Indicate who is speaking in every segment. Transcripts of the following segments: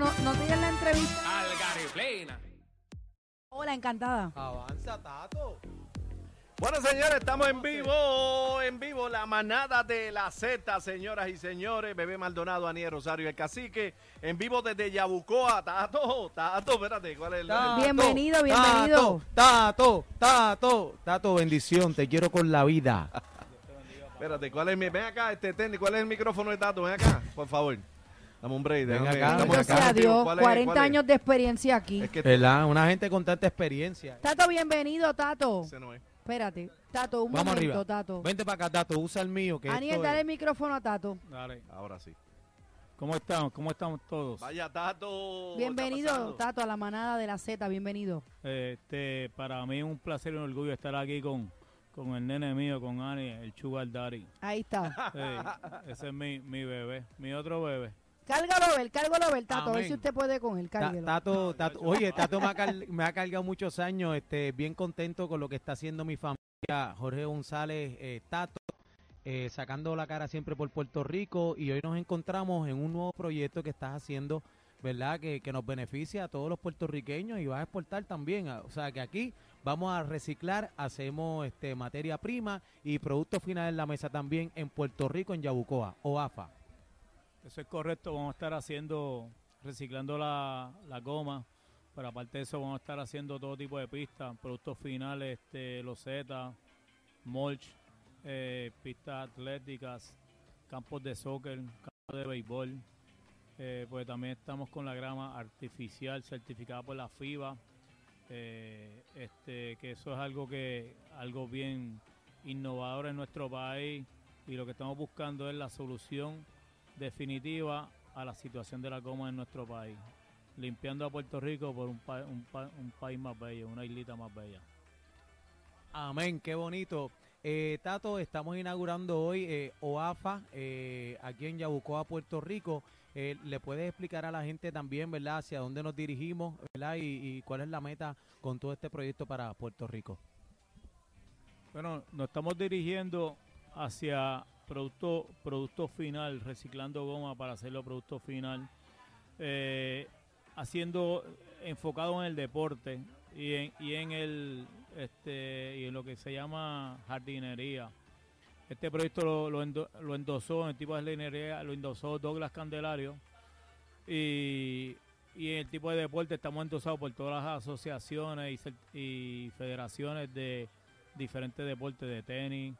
Speaker 1: no, no te la entrevista.
Speaker 2: Algareplena.
Speaker 1: Hola, encantada.
Speaker 3: Avanza, Tato.
Speaker 4: Bueno, señores, estamos en vivo, en vivo, la manada de la Z, señoras y señores. Bebé Maldonado, Aniel Rosario, el cacique, en vivo desde Yabucoa. Tato, Tato, espérate, ¿cuál es el
Speaker 3: Tato,
Speaker 1: Bienvenido, bienvenido.
Speaker 3: Tato, Tato, Tato, bendición, te quiero con la vida.
Speaker 4: Espérate, ¿cuál es mi? Ven acá, este técnico, ¿cuál es el micrófono de Tato? Ven acá, por favor. Dame un break.
Speaker 3: Ven
Speaker 4: déjame-
Speaker 3: acá, ven
Speaker 1: Bendito
Speaker 4: acá vivo.
Speaker 1: Dios,
Speaker 4: ¿Cuál es?
Speaker 1: 40
Speaker 4: ¿Cuál es?
Speaker 1: años de experiencia aquí.
Speaker 4: Es que
Speaker 3: ¿Verdad? Una gente con tanta experiencia.
Speaker 1: Tato, bienvenido, Tato.
Speaker 4: ese no es.
Speaker 1: Espérate, Tato, un
Speaker 3: Vamos
Speaker 1: momento,
Speaker 3: arriba.
Speaker 1: Tato.
Speaker 3: Vente para acá, Tato, usa el mío. Que
Speaker 1: Aniel,
Speaker 3: esto
Speaker 1: dale
Speaker 3: es-
Speaker 1: el micrófono a Tato.
Speaker 5: Dale.
Speaker 4: Ahora sí.
Speaker 5: ¿Cómo estamos? ¿Cómo estamos todos?
Speaker 4: Vaya, Tato. ¿qué
Speaker 1: Bienvenido? Tato, a la manada de la Z, bienvenido.
Speaker 5: Este, para mí es un placer y un orgullo estar aquí con, con el nene mío, con Ani, el Sugar Daddy.
Speaker 1: Ahí está.
Speaker 5: Sí, ese es mi, mi bebé, mi otro bebé.
Speaker 1: Cárgalo, ver, cárgalo, ver, Tato, a ver si usted puede con él, cárguelo.
Speaker 3: Tato, Tato, oye, Tato me ha, car- me ha cargado muchos años, este, bien contento con lo que está haciendo mi familia, Jorge González, eh, Tato, eh, sacando la cara siempre por Puerto Rico y hoy nos encontramos en un nuevo proyecto que estás haciendo, ¿verdad? Que, que nos beneficia a todos los puertorriqueños y vas a exportar también, a- o sea que aquí vamos a reciclar, hacemos este materia prima y producto final en la mesa también en Puerto Rico, en Yabucoa, OAFA.
Speaker 5: Eso es correcto, vamos a estar haciendo, reciclando la, la goma, pero aparte de eso vamos a estar haciendo todo tipo de pistas, productos finales, este, losetas, mulch, eh, pistas atléticas, campos de soccer, campos de béisbol, eh, pues también estamos con la grama artificial certificada por la FIBA, eh, este, que eso es algo que, algo bien innovador en nuestro país y lo que estamos buscando es la solución definitiva a la situación de la goma en nuestro país, limpiando a Puerto Rico por un, pa- un, pa- un país más bello, una islita más bella.
Speaker 3: Amén, qué bonito. Eh, Tato, estamos inaugurando hoy eh, OAFA eh, aquí en Yabucoa, Puerto Rico. Eh, ¿Le puedes explicar a la gente también, verdad, hacia dónde nos dirigimos, verdad, y, y cuál es la meta con todo este proyecto para Puerto Rico?
Speaker 5: Bueno, nos estamos dirigiendo hacia producto, producto final, reciclando goma para hacerlo producto final, eh, haciendo enfocado en el deporte y en, y en el este y en lo que se llama jardinería. Este proyecto lo, lo, endo- endosó en el tipo de jardinería, lo endosó Douglas Candelario y, y en el tipo de deporte estamos endosados por todas las asociaciones y, y federaciones de diferentes deportes de tenis,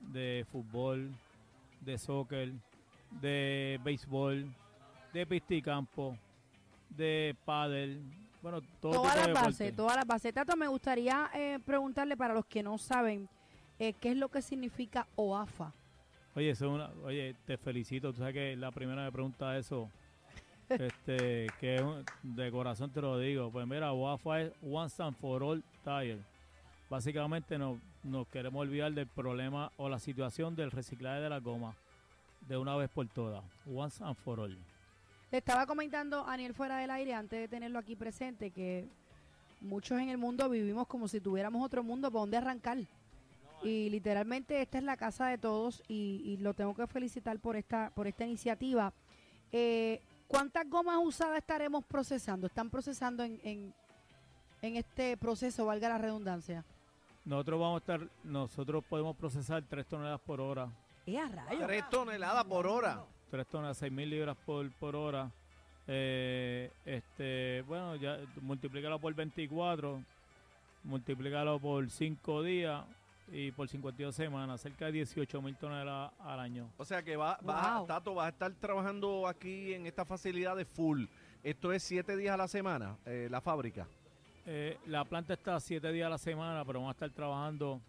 Speaker 5: de fútbol, de soccer, de béisbol, de pista y campo, de pádel, bueno, todo
Speaker 1: Todas las bases, todas las bases. Tato, me gustaría eh, preguntarle para los que no saben eh, qué es lo que significa OAFA.
Speaker 5: Oye, eso es una- oye, te felicito, tú sabes que la primera me pregunta eso, este, que es un- de corazón te lo digo, pues mira, WAFA es Once and for All Tire. Básicamente no, nos queremos olvidar del problema o la situación del reciclaje de la goma de una vez por todas, Once and for All.
Speaker 1: Le estaba comentando a Aniel fuera del aire, antes de tenerlo aquí presente, que muchos en el mundo vivimos como si tuviéramos otro mundo por donde arrancar. Y literalmente esta es la casa de todos y, y lo tengo que felicitar por esta, por esta iniciativa. Eh, ¿Cuántas gomas usadas estaremos procesando? ¿Están procesando en, en, en este proceso, valga la redundancia?
Speaker 5: Nosotros vamos a estar, nosotros podemos procesar 3 toneladas por hora,
Speaker 1: ¡Eh, a rayos!
Speaker 4: Tres toneladas por hora.
Speaker 5: 3 toneladas, 6 mil libras por, por hora. Eh, este, bueno, ya multiplícalo por 24, multiplícalo por 5 días y por 52 semanas, cerca de 18 mil toneladas al año.
Speaker 4: O sea que va, va,
Speaker 1: Wow.
Speaker 4: Tato, vas a estar trabajando aquí en esta facilidad de full. Esto es siete días a la semana, eh, la fábrica.
Speaker 5: Eh, la planta está 7 días a la semana, pero vamos a estar trabajando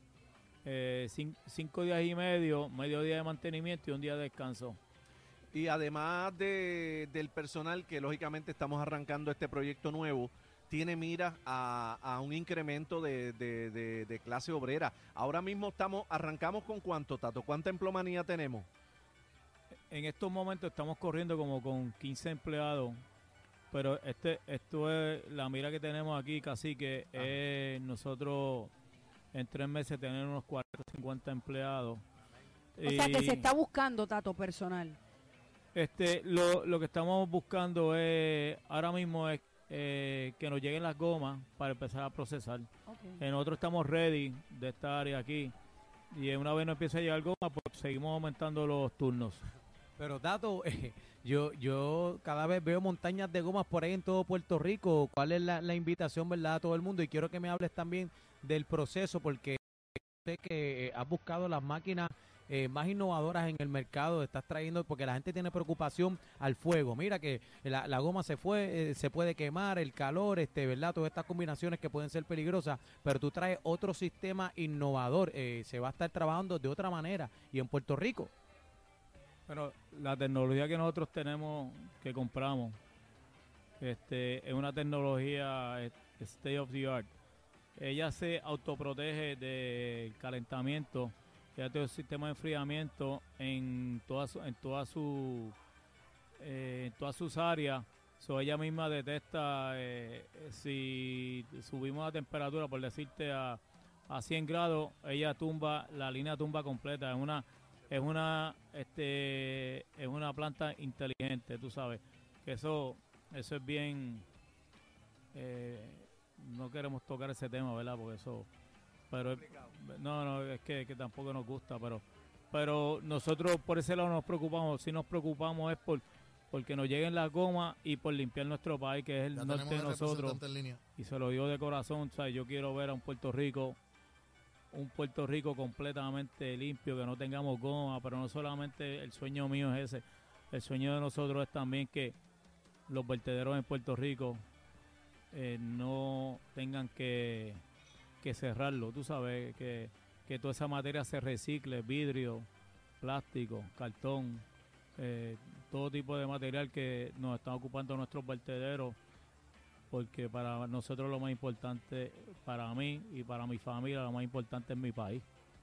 Speaker 5: 5 días y medio, medio día de mantenimiento y un día de descanso.
Speaker 4: Y además de, del personal, que lógicamente estamos arrancando este proyecto nuevo, tiene miras a, a un incremento de, de- de- de clase obrera. Ahora mismo estamos, arrancamos con cuánto, Tato, ¿cuánta emplomanía tenemos?
Speaker 5: En estos momentos estamos corriendo como con 15 empleados, pero este esto es la mira que tenemos aquí, casi que es nosotros en tres meses tener unos 40, 50 empleados.
Speaker 1: O sea, que se está buscando, Tato, personal.
Speaker 5: Este, lo, lo que estamos buscando es, ahora mismo es eh, que nos lleguen las gomas para empezar a procesar. En otro estamos ready de esta área aquí. Y una vez no empiece a llegar goma, pues seguimos aumentando los turnos.
Speaker 3: Pero Tato, eh, yo, yo cada vez veo montañas de gomas por ahí en todo Puerto Rico. ¿Cuál es la, la invitación, verdad, a todo el mundo? Y quiero que me hables también del proceso, porque sé que eh, has buscado las máquinas eh, más innovadoras en el mercado, estás trayendo, porque la gente tiene preocupación al fuego. Mira que la, la goma se fue, eh, se puede quemar, el calor, este, ¿verdad? Todas estas combinaciones que pueden ser peligrosas, pero tú traes otro sistema innovador, eh, se va a estar trabajando de otra manera. Y en Puerto Rico,
Speaker 5: Pero la tecnología que nosotros tenemos, que compramos, este, es una tecnología eh, state of the art. Ella se autoprotege del calentamiento, ella tiene un sistema de enfriamiento en todas en todas su, eh, en todas sus áreas. So, ella misma detecta eh, si subimos la temperatura, por decirte a, a 100 grados, ella tumba, la línea tumba completa. Es una es una este es una planta inteligente tú sabes. Que eso eso es bien eh, no queremos tocar ese tema verdad porque eso pero no no es que, que tampoco nos gusta pero pero nosotros por ese lado nos preocupamos si nos preocupamos es por porque nos lleguen las gomas y por limpiar nuestro país que es el
Speaker 6: Ya
Speaker 5: norte de nosotros. y se lo digo de corazón, o sea, yo quiero ver a un Puerto Rico, un Puerto Rico completamente limpio, que no tengamos goma, pero no solamente el sueño mío es ese, el sueño de nosotros es también que los vertederos en Puerto Rico eh, no tengan que, que cerrarlo, tú sabes, que, que toda esa materia se recicle, vidrio, plástico, cartón, eh, todo tipo de material que nos están ocupando nuestros vertederos porque para nosotros lo más importante, para mí y para mi familia, lo más importante es mi país.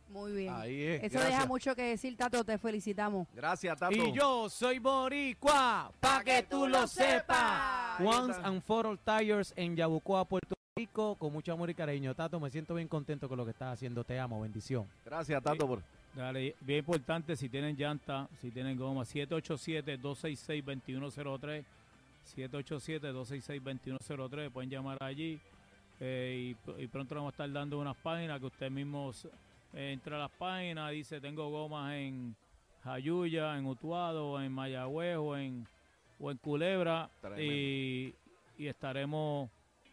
Speaker 1: Muy bien.
Speaker 4: Ahí es.
Speaker 1: Eso
Speaker 4: gracias.
Speaker 1: deja mucho que decir, Tato. Te felicitamos.
Speaker 4: Gracias, Tato.
Speaker 3: Y yo soy boricua, pa' que tú lo sepas. Once and for all tires en Yabucoa, Puerto Rico, con mucho amor y cariño. Tato, me siento bien contento con lo que estás haciendo. Te amo, bendición.
Speaker 4: Gracias, Tato. Por...
Speaker 5: Dale, bien importante, si tienen llanta, si tienen goma, 787-266-2103, 787-266-2103, pueden llamar allí eh, y, y pronto vamos a estar dando unas páginas que usted mismo eh, entra a las páginas, dice tengo gomas en Jayuya, en Utuado, en Mayagüez o en, o en Culebra y, y estaremos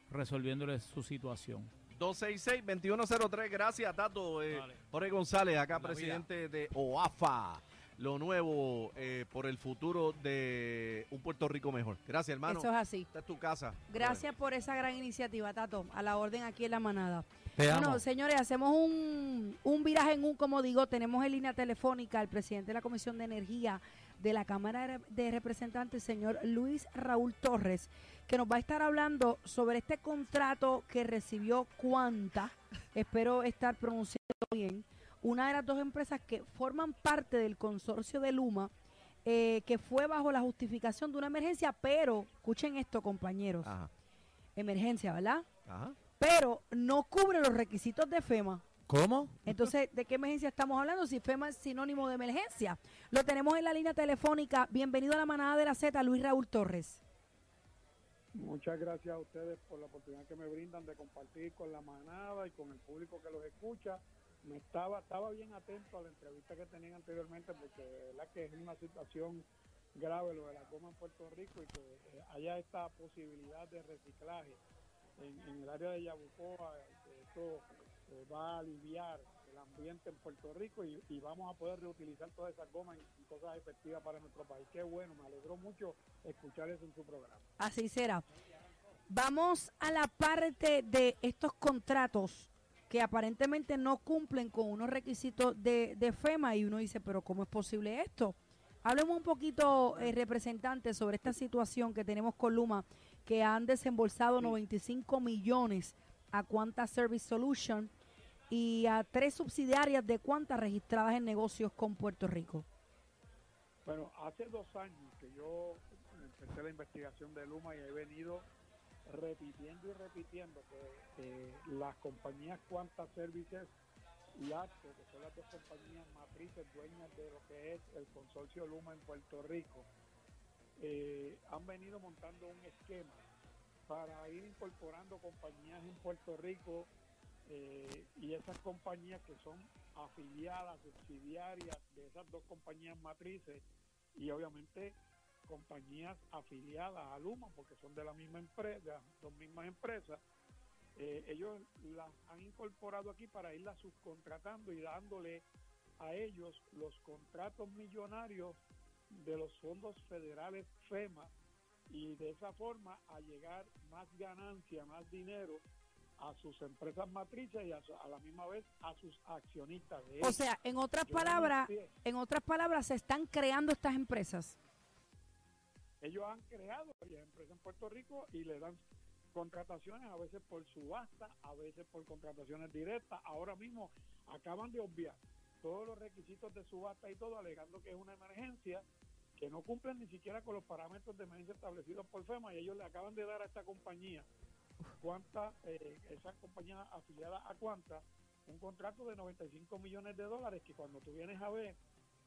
Speaker 5: resolviéndole su situación.
Speaker 4: 266-2103. Gracias, Tato. Eh. Jorge González, acá presidente de OAFA. Lo nuevo eh, por el futuro de un Puerto Rico mejor. Gracias, hermano.
Speaker 1: Eso es así.
Speaker 4: Esta es tu casa.
Speaker 1: Gracias por esa gran iniciativa, Tato. A la orden aquí en la manada.
Speaker 3: Te
Speaker 1: Bueno,
Speaker 3: amo.
Speaker 1: señores, hacemos un, un viraje en un, como digo, tenemos en línea telefónica al presidente de la Comisión de Energía de la Cámara de Representantes, señor Luis Raúl Torres, que nos va a estar hablando sobre este contrato que recibió Cuanta, espero estar pronunciando bien, una de las dos empresas que forman parte del consorcio de Luma, eh, que fue bajo la justificación de una emergencia, pero, escuchen esto compañeros,
Speaker 4: Ajá.
Speaker 1: emergencia, ¿verdad?
Speaker 4: Ajá.
Speaker 1: Pero no cubre los requisitos de FEMA.
Speaker 3: ¿Cómo?
Speaker 1: Entonces, ¿de qué emergencia estamos hablando? Si FEMA es sinónimo de emergencia. Lo tenemos en la línea telefónica. Bienvenido a la manada de la Z, Luis Raúl Torres.
Speaker 7: Muchas gracias a ustedes por la oportunidad que me brindan de compartir con la manada y con el público que los escucha. Me estaba estaba bien atento a la entrevista que tenían anteriormente porque verdad que es una situación grave lo de la goma en Puerto Rico y que eh, haya esta posibilidad de reciclaje en, el área de Yabucoa, esto eh, va a aliviar el ambiente en Puerto Rico y, vamos a poder reutilizar todas esas gomas en cosas efectivas para nuestro país. Qué bueno, me alegró mucho escuchar eso en su programa.
Speaker 1: Así será. Vamos a la parte de estos contratos que aparentemente no cumplen con unos requisitos de, de FEMA y uno dice, pero ¿cómo es posible esto? Hablemos un poquito, eh, representante, sobre esta situación que tenemos con Luma, que han desembolsado 95 millones a Quanta Service Solution y a tres subsidiarias de Quanta registradas en negocios con Puerto Rico.
Speaker 7: Bueno, hace dos años que yo empecé la investigación de Luma y he venido repitiendo y repitiendo que las compañías Quanta Services y ACO, que son las dos compañías matrices dueñas de lo que es el consorcio Luma en Puerto Rico, eh, han venido montando un esquema para ir incorporando compañías en Puerto Rico eh, y esas compañías que son afiliadas, subsidiarias de esas dos compañías matrices y obviamente compañías afiliadas a Luma porque son de la misma empresa, dos mismas empresas, eh, ellos las han incorporado aquí para irlas subcontratando y dándole a ellos los contratos millonarios de los fondos federales FEMA y de esa forma a llegar más ganancia, más dinero a sus empresas matrices y a, a la misma vez a sus accionistas. De
Speaker 1: O sea, en otras palabras, en otras palabras, se están creando estas empresas.
Speaker 7: Ellos han creado varias empresas en Puerto Rico y le dan contrataciones a veces por subasta, a veces por contrataciones directas. Ahora mismo acaban de obviar todos los requisitos de subasta y todo, alegando que es una emergencia, que no cumplen ni siquiera con los parámetros de emergencia establecidos por FEMA y ellos le acaban de dar a esta compañía, cuánta, eh, esa compañía afiliada a Cuanta, un contrato de 95 millones de dólares que cuando tú vienes a ver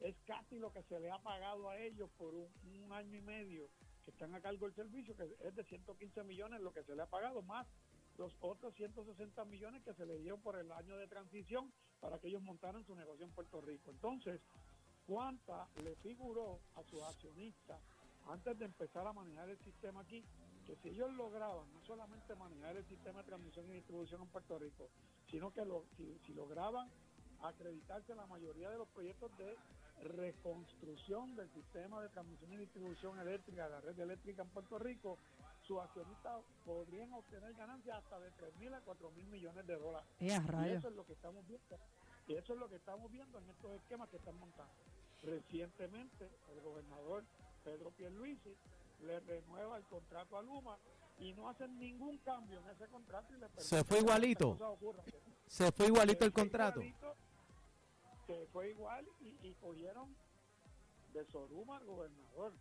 Speaker 7: es casi lo que se le ha pagado a ellos por un, año y medio que están a cargo del servicio, que es de 115 millones lo que se le ha pagado, más los otros 160 millones que se le dieron por el año de transición para que ellos montaran su negocio en Puerto Rico. Entonces, Cuanta le figuró a sus accionistas antes de empezar a manejar el sistema aquí, que si ellos lograban no solamente manejar el sistema de transmisión y distribución en Puerto Rico, sino que lo- si, si lograban acreditarse en la mayoría de los proyectos de reconstrucción del sistema de transmisión y distribución eléctrica de la red eléctrica en Puerto Rico, sus accionistas podrían obtener ganancias hasta de 3 mil a 4 mil millones de dólares. Y eso es lo que estamos viendo. Y eso es lo que estamos viendo en estos esquemas que están montando. Recientemente, el gobernador Pedro Pierluisi le renueva el contrato a Luma y no hacen ningún cambio en ese contrato y le
Speaker 3: Se fue igualito. Se fue igualito el contrato.
Speaker 7: igualito, Se fue igual y, y cogieron de Soruma al gobernador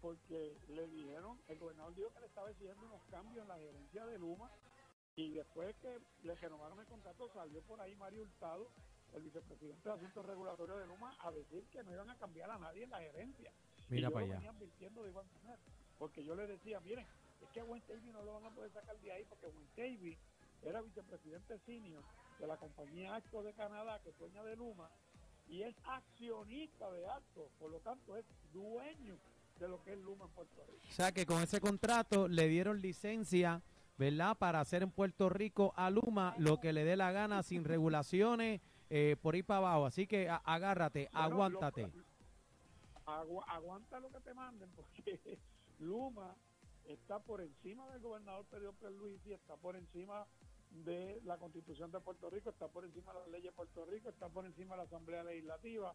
Speaker 7: porque le dijeron, el gobernador dijo que le estaba exigiendo unos cambios en la gerencia de Luma y después que le renovaron el contrato salió por ahí Mario Hurtado, el vicepresidente de Asuntos Regulatorios de Luma, a decir que no iban a cambiar a nadie en la gerencia. y
Speaker 3: Mira
Speaker 7: yo
Speaker 3: para
Speaker 7: lo
Speaker 3: allá.
Speaker 7: venía advirtiendo de igual manera, porque yo le decía, miren, es que a Wayne Davy no lo van a poder sacar de ahí porque Wayne Davy era vicepresidente senior de la compañía Acto de Canadá, que es dueña de Luma, y es accionista de Acto, por lo tanto es dueño de lo que es Luma en Puerto Rico.
Speaker 3: O sea que con ese contrato le dieron licencia, ¿verdad? Para hacer en Puerto Rico a Luma lo que le dé la gana sin regulaciones eh, por ahí para abajo. Así que agárrate,
Speaker 7: Bueno,
Speaker 3: aguántate.
Speaker 7: lo- agu- aguanta lo que te manden, porque Luma está por encima del gobernador Pedro Pierluisi, está por encima de la Constitución de Puerto Rico, está por encima de las leyes de Puerto Rico, está por encima de la Asamblea Legislativa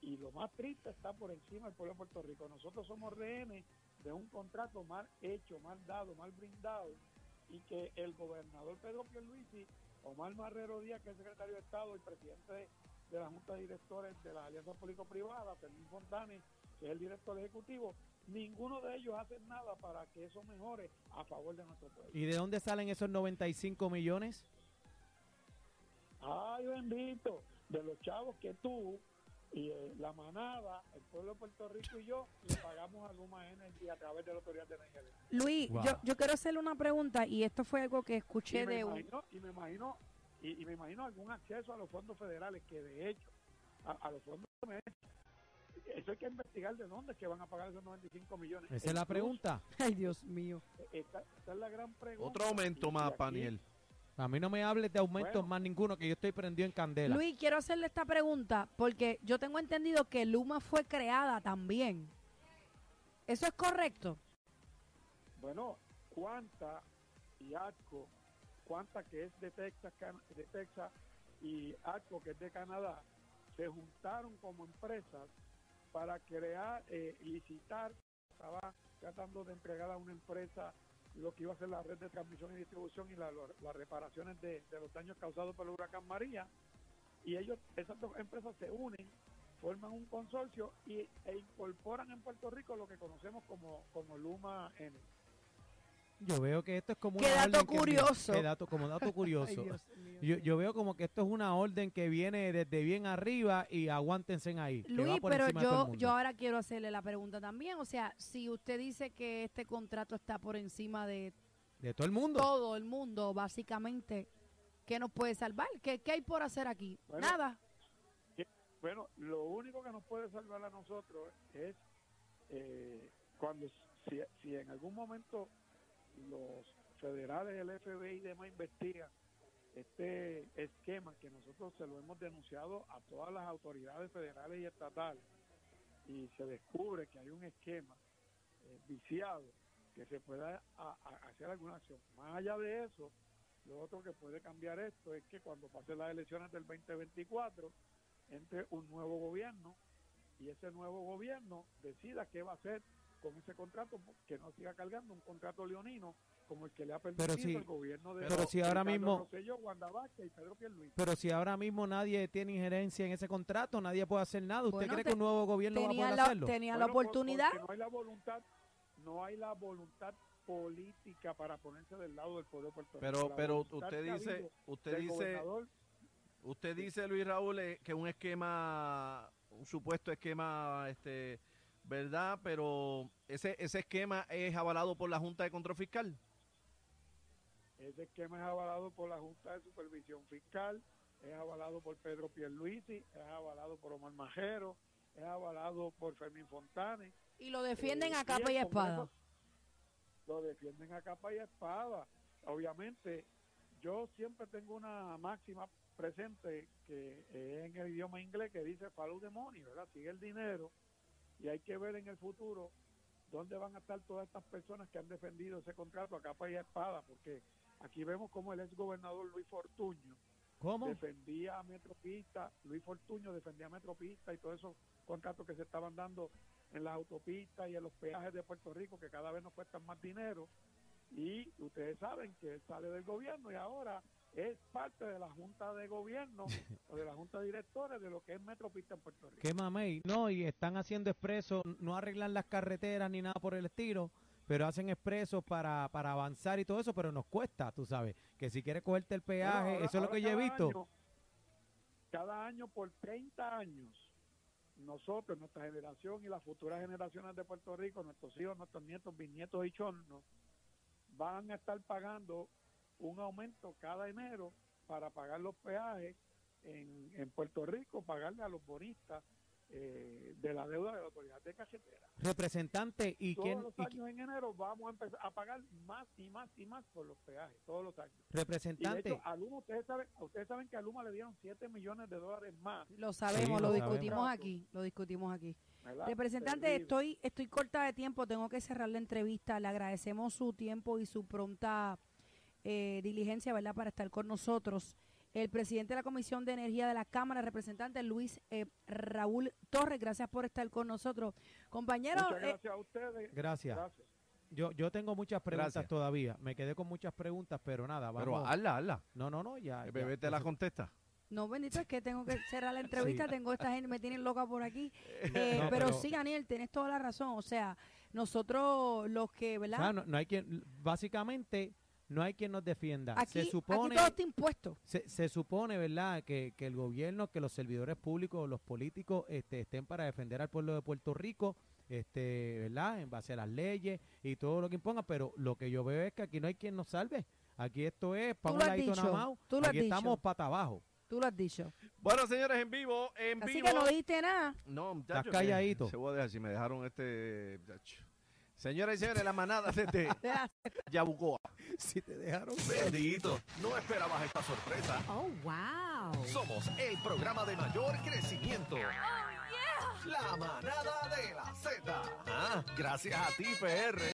Speaker 7: y lo más triste está por encima del pueblo de Puerto Rico. Nosotros somos rehenes de un contrato mal hecho, mal dado, mal brindado y que el gobernador Pedro Pierluisi, Omar Marrero Díaz, que es secretario de Estado y presidente de, la Junta de Directores de la Alianza Público-Privada, Fermín Fontanes, que es el director ejecutivo, ninguno de ellos hace nada para que eso mejore a favor de nuestro pueblo.
Speaker 3: ¿Y de dónde salen esos 95 millones?
Speaker 7: Ay, bendito, de los chavos que tú y eh, la manada, el pueblo de Puerto Rico y yo le pagamos a Luma Energy a través de la Autoridad de Energía.
Speaker 1: Luis,
Speaker 3: Wow.
Speaker 1: yo, yo quiero hacerle una pregunta y esto fue algo que
Speaker 7: Y
Speaker 1: escuché
Speaker 7: me
Speaker 1: de un...
Speaker 7: imagino, y me imagino, y, y me imagino algún acceso a los fondos federales que de hecho, a, a los fondos eso hay que investigar de dónde es que van a pagar esos 95 millones.
Speaker 3: Esa es la pregunta.
Speaker 1: Ay, Dios mío.
Speaker 7: Esta, esta es la gran pregunta.
Speaker 4: Otro aumento
Speaker 7: Y-
Speaker 4: más,
Speaker 7: aquí-
Speaker 4: Paniel.
Speaker 3: A mí no me hables de aumentos
Speaker 7: Bueno.
Speaker 3: más ninguno, que yo estoy prendido en candela.
Speaker 1: Luis, quiero hacerle esta pregunta porque yo tengo entendido que Luma fue creada también. ¿Eso es correcto?
Speaker 7: Bueno, Cuanta y ATCO, Cuanta que es de Texas, Can- de Texas y ATCO que es de Canadá, se juntaron como empresas para crear, eh, licitar, estaba tratando de entregar a una empresa lo que iba a ser la red de transmisión y distribución y las reparaciones de, de los daños causados por el huracán María. Y ellos, esas dos empresas se unen, forman un consorcio y, e incorporan en Puerto Rico lo que conocemos como, como Luma N.
Speaker 3: Yo veo que esto es como
Speaker 1: Qué
Speaker 3: una
Speaker 1: dato
Speaker 3: orden que
Speaker 1: curioso.
Speaker 3: qué dato, como dato
Speaker 1: Ay,
Speaker 3: curioso.
Speaker 1: Dios mío,
Speaker 3: yo, yo veo como que esto es una orden que viene desde bien arriba y aguántense ahí. que va
Speaker 1: Luis,
Speaker 3: por
Speaker 1: pero yo,
Speaker 3: mundo.
Speaker 1: yo ahora quiero hacerle la pregunta también. O sea, si usted dice que este contrato está por encima de
Speaker 3: De todo el mundo.
Speaker 1: todo el mundo, básicamente, ¿qué nos puede salvar? ¿Qué, qué hay por hacer aquí?
Speaker 7: Bueno,
Speaker 1: Nada.
Speaker 7: Bueno, lo único que nos puede salvar a nosotros es eh, cuando, si, si en algún momento los federales, el FBI y demás investigan este esquema que nosotros se lo hemos denunciado a todas las autoridades federales y estatales y se descubre que hay un esquema eh, viciado que se pueda hacer alguna acción. Más allá de eso, lo otro que puede cambiar esto es que cuando pasen las elecciones del 2024 entre un nuevo gobierno y ese nuevo gobierno decida qué va a hacer con ese contrato, que no siga cargando un contrato leonino como el que le ha permitido
Speaker 3: si-
Speaker 7: el gobierno de
Speaker 3: pero si ahora mismo-
Speaker 7: Rosselló, Wanda Vázquez y Pedro Pierluisi.
Speaker 3: Pero si ahora mismo nadie tiene injerencia en ese contrato, nadie puede hacer nada. ¿Usted
Speaker 1: Bueno,
Speaker 3: cree
Speaker 1: te-
Speaker 3: que un nuevo gobierno va a
Speaker 1: Tenía
Speaker 3: poder
Speaker 1: la,
Speaker 3: hacerlo?
Speaker 1: tenía la
Speaker 7: Bueno, por-
Speaker 1: oportunidad.
Speaker 7: no hay la voluntad, no hay la voluntad política para ponerse del lado del pueblo de Puerto Rico.
Speaker 4: Pero, pero usted dice, usted dice, usted dice, Luis Raúl, eh, que un esquema, un supuesto esquema, este, ¿verdad? Pero ese, ese esquema es avalado por la Junta de Control Fiscal.
Speaker 7: Ese esquema es avalado por la Junta de Supervisión Fiscal, es avalado por Pedro Pierluisi, es avalado por Omar Majero, es avalado por Fermín Fontanes.
Speaker 1: Y lo defienden
Speaker 7: Eh,
Speaker 1: a capa y espada.
Speaker 7: Lo defienden a capa y espada. Obviamente, yo siempre tengo una máxima presente que es en el idioma inglés que dice follow the money, ¿verdad? Sigue el dinero y hay que ver en el futuro dónde van a estar todas estas personas que han defendido ese contrato a capa y espada, porque aquí vemos como el ex gobernador Luis Fortuño
Speaker 3: ¿Cómo?
Speaker 7: defendía a Metropista, Luis Fortuño defendía a Metropista y todos esos contratos que se estaban dando en las autopistas y en los peajes de Puerto Rico que cada vez nos cuestan más dinero y ustedes saben que él sale del gobierno y ahora es parte de la junta de gobierno o de la junta de directores de lo que es Metropista en Puerto Rico.
Speaker 3: ¿Qué mamey? No, y están haciendo expresos, no arreglan las carreteras ni nada por el estilo, pero hacen expresos para, para avanzar y todo eso, pero nos cuesta, tú sabes, que si quieres cogerte el peaje,
Speaker 7: ahora-
Speaker 3: eso es lo que yo he visto.
Speaker 7: año- cada año por 30 años, nosotros, nuestra generación y las futuras generaciones de Puerto Rico, nuestros hijos, nuestros nietos, bisnietos y chornos, van a estar pagando un aumento cada enero para pagar los peajes en, en Puerto Rico, pagarle a los bonistas eh, de la deuda de la autoridad de carretera.
Speaker 3: Representante, ¿y
Speaker 7: todos
Speaker 3: quién?
Speaker 7: los
Speaker 3: y
Speaker 7: años en enero vamos a empezar a pagar más y más y más por los peajes, todos los años. Y de
Speaker 3: representante,
Speaker 7: hecho, a Luma, ustedes saben, ustedes saben que a Luma le dieron 7 millones de dólares más.
Speaker 1: Lo sabemos,
Speaker 3: Sí,
Speaker 1: lo
Speaker 3: lo
Speaker 1: discutimos
Speaker 7: sabemos.
Speaker 1: aquí, lo discutimos aquí.
Speaker 7: ¿verdad?
Speaker 1: Representante,
Speaker 7: Terrible.
Speaker 1: estoy, estoy corta de tiempo, tengo que cerrar la entrevista. Le agradecemos su tiempo y su pronta eh, diligencia, ¿verdad?, para estar con nosotros. El presidente de la Comisión de Energía de la Cámara, representante Luis eh, Raúl Torres, gracias por estar con nosotros. Compañero,
Speaker 7: Muchas
Speaker 1: eh,
Speaker 7: gracias a ustedes.
Speaker 3: gracias.
Speaker 7: Gracias.
Speaker 3: Yo, yo tengo muchas preguntas
Speaker 4: Gracias.
Speaker 3: todavía, me quedé con muchas preguntas, pero nada,
Speaker 4: Pero hazla, hazla.
Speaker 3: no, no, no, ya.
Speaker 4: El
Speaker 3: ya,
Speaker 4: bebé te la
Speaker 3: eso-
Speaker 4: contesta.
Speaker 1: no, bendito, es que tengo que cerrar la entrevista,
Speaker 3: Sí.
Speaker 1: tengo esta gente, me tienen loca por aquí. Eh,
Speaker 3: No,
Speaker 1: pero,
Speaker 3: pero-
Speaker 1: sí, Daniel, tienes toda la razón. O sea, nosotros los que,
Speaker 3: o
Speaker 1: ¿verdad?
Speaker 3: sea, no, no hay quien, básicamente, no hay quien nos defienda.
Speaker 1: aquí,
Speaker 3: se
Speaker 1: aquí
Speaker 3: supone,
Speaker 1: todo está impuesto.
Speaker 3: se, se supone, ¿verdad?, que, que el gobierno, que los servidores públicos, los políticos, este, estén para defender al pueblo de Puerto Rico, este, ¿verdad?, en base a las leyes y todo lo que impongan, pero lo que yo veo es que aquí no hay quien nos salve. Aquí esto es para un ladito
Speaker 1: dicho,
Speaker 3: nada más.
Speaker 1: tú lo has
Speaker 3: Aquí
Speaker 1: dicho.
Speaker 3: estamos pata abajo.
Speaker 1: Tú lo has dicho.
Speaker 4: Bueno, señores, en vivo, en
Speaker 1: Así
Speaker 4: vivo.
Speaker 1: que no dijiste nada.
Speaker 4: No, muchachos.
Speaker 3: calladito.
Speaker 4: que Se voy a dejar si me dejaron este. muchacho. Señoras y señores, la manada desde Yabucoa.
Speaker 3: si te dejaron.
Speaker 6: Bendito, no esperabas esta sorpresa.
Speaker 8: Oh, wow.
Speaker 6: Somos el programa de mayor crecimiento. La manada de la Z. Ah, gracias a ti, PR.